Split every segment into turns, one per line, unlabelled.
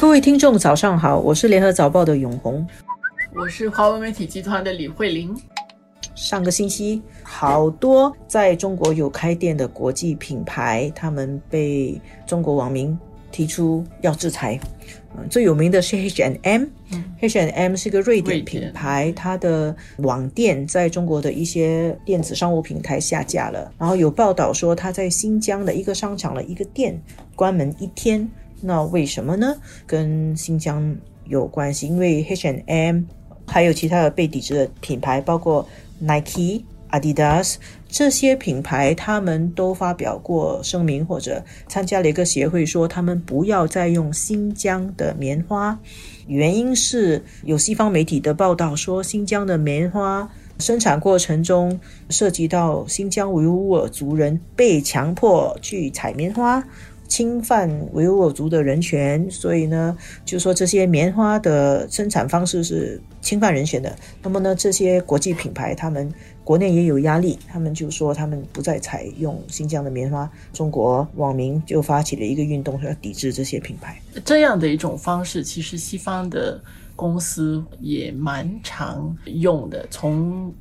各位听众，早上好，我是联合早报的永红，
我是华为媒体集团的李慧玲。
上个星期，好多在中国有开店的国际品牌，他们被中国网民提出要制裁。嗯，最有名的是 H and M，H and M 是个瑞典品牌，它的网店在中国的一些电子商务平台下架了。然后有报道说，它在新疆的一个商场的一个店关门一天。那为什么呢？跟新疆有关系，因为 H&M 还有其他的被抵制的品牌，包括 Nike、Adidas 这些品牌，他们都发表过声明或者参加了一个协会，说他们不要再用新疆的棉花。原因是有西方媒体的报道说，新疆的棉花生产过程中涉及到新疆维吾尔族人被强迫去采棉花。侵犯维吾尔族的人权，所以呢，就说这些棉花的生产方式是侵犯人权的。那么呢，这些国际品牌他们国内也有压力，他们就说他们不再采用新疆的棉花。中国网民就发起了一个运动，要抵制这些品牌。
这样的一种方式，其实西方的公司也蛮常用的，从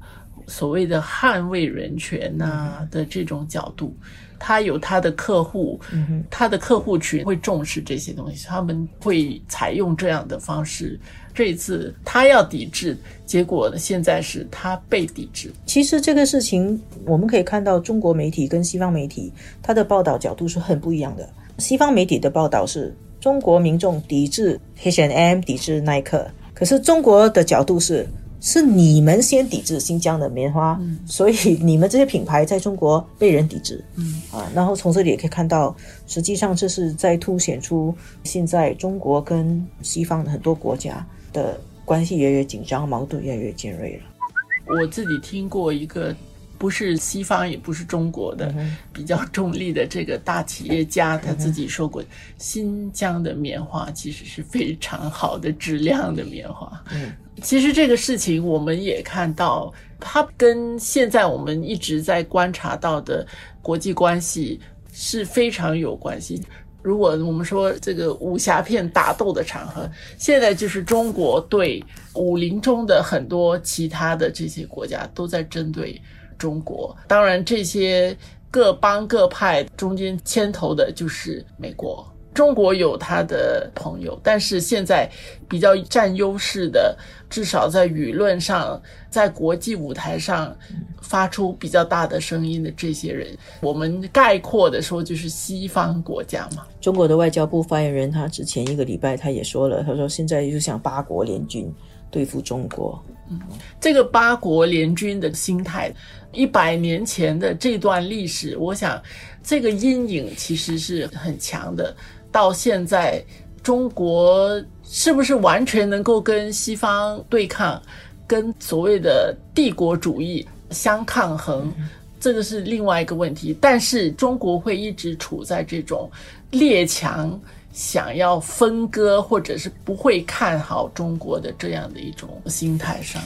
所谓的捍卫人权呐的这种角度。他有他的客户，他的客户群会重视这些东西，他们会采用这样的方式。这一次他要抵制，结果现在是他被抵制。
其实这个事情我们可以看到，中国媒体跟西方媒体他的报道角度是很不一样的。西方媒体的报道是中国民众抵制 H&M，抵制耐克，可是中国的角度是。是你们先抵制新疆的棉花，所以你们这些品牌在中国被人抵制。嗯啊，然后从这里也可以看到，实际上这是在凸显出现在中国跟西方的很多国家的关系越来越紧张，矛盾越来越尖锐了。
我自己听过一个。不是西方，也不是中国的比较中立的这个大企业家，他自己说过，新疆的棉花其实是非常好的质量的棉花。嗯，其实这个事情我们也看到，它跟现在我们一直在观察到的国际关系是非常有关系。如果我们说这个武侠片打斗的场合，现在就是中国对武林中的很多其他的这些国家都在针对。中国当然，这些各帮各派中间牵头的就是美国。中国有他的朋友，但是现在比较占优势的，至少在舆论上，在国际舞台上发出比较大的声音的这些人，我们概括的说就是西方国家嘛。
中国的外交部发言人他之前一个礼拜他也说了，他说现在就像八国联军对付中国。
嗯，这个八国联军的心态。一百年前的这段历史，我想这个阴影其实是很强的。到现在，中国是不是完全能够跟西方对抗，跟所谓的帝国主义相抗衡，这个是另外一个问题。但是中国会一直处在这种列强想要分割，或者是不会看好中国的这样的一种心态上。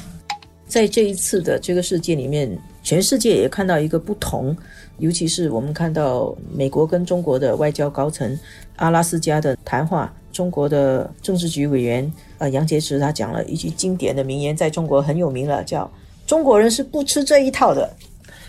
在这一次的这个世界里面，全世界也看到一个不同，尤其是我们看到美国跟中国的外交高层阿拉斯加的谈话，中国的政治局委员呃杨洁篪他讲了一句经典的名言，在中国很有名了，叫“中国人是不吃这一套的”，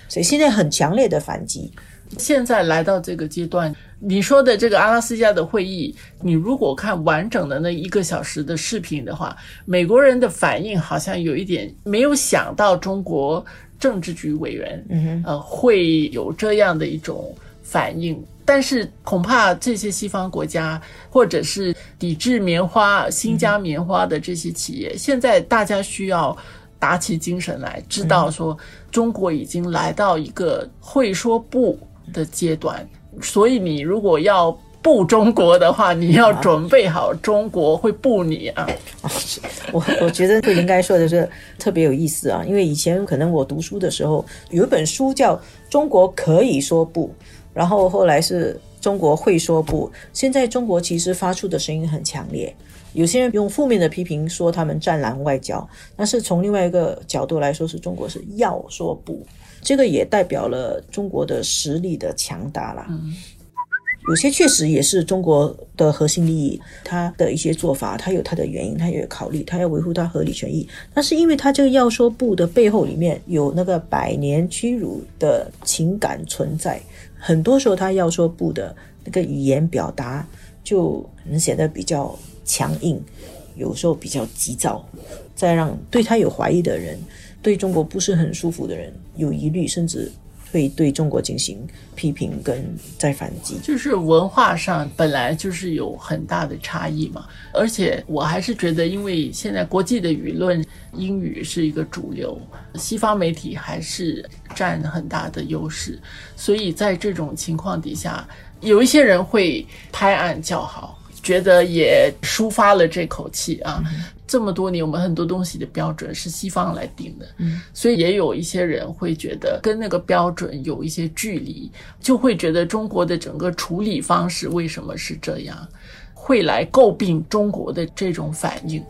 所以现在很强烈的反击。
现在来到这个阶段。你说的这个阿拉斯加的会议，你如果看完整的那一个小时的视频的话，美国人的反应好像有一点没有想到中国政治局委员，嗯呃，会有这样的一种反应。但是恐怕这些西方国家或者是抵制棉花、新疆棉花的这些企业，现在大家需要打起精神来，知道说中国已经来到一个会说不的阶段。所以，你如果要步中国的话，你要准备好中国会步你啊！
我我觉得不应该说的是特别有意思啊，因为以前可能我读书的时候有一本书叫《中国可以说不》，然后后来是中国会说不。现在中国其实发出的声音很强烈，有些人用负面的批评说他们战狼外交，但是从另外一个角度来说，是中国是要说不。这个也代表了中国的实力的强大了。有些确实也是中国的。的核心利益，他的一些做法，他有他的原因，他也有考虑，他要维护他合理权益。但是因为他这个要说不的背后里面有那个百年屈辱的情感存在，很多时候他要说不的那个语言表达就可能显得比较强硬，有时候比较急躁，再让对他有怀疑的人，对中国不是很舒服的人有疑虑，甚至。会对中国进行批评跟再反击，
就是文化上本来就是有很大的差异嘛。而且我还是觉得，因为现在国际的舆论英语是一个主流，西方媒体还是占很大的优势，所以在这种情况底下，有一些人会拍案叫好。觉得也抒发了这口气啊！这么多年，我们很多东西的标准是西方来定的，所以也有一些人会觉得跟那个标准有一些距离，就会觉得中国的整个处理方式为什么是这样，会来诟病中国的这种反应。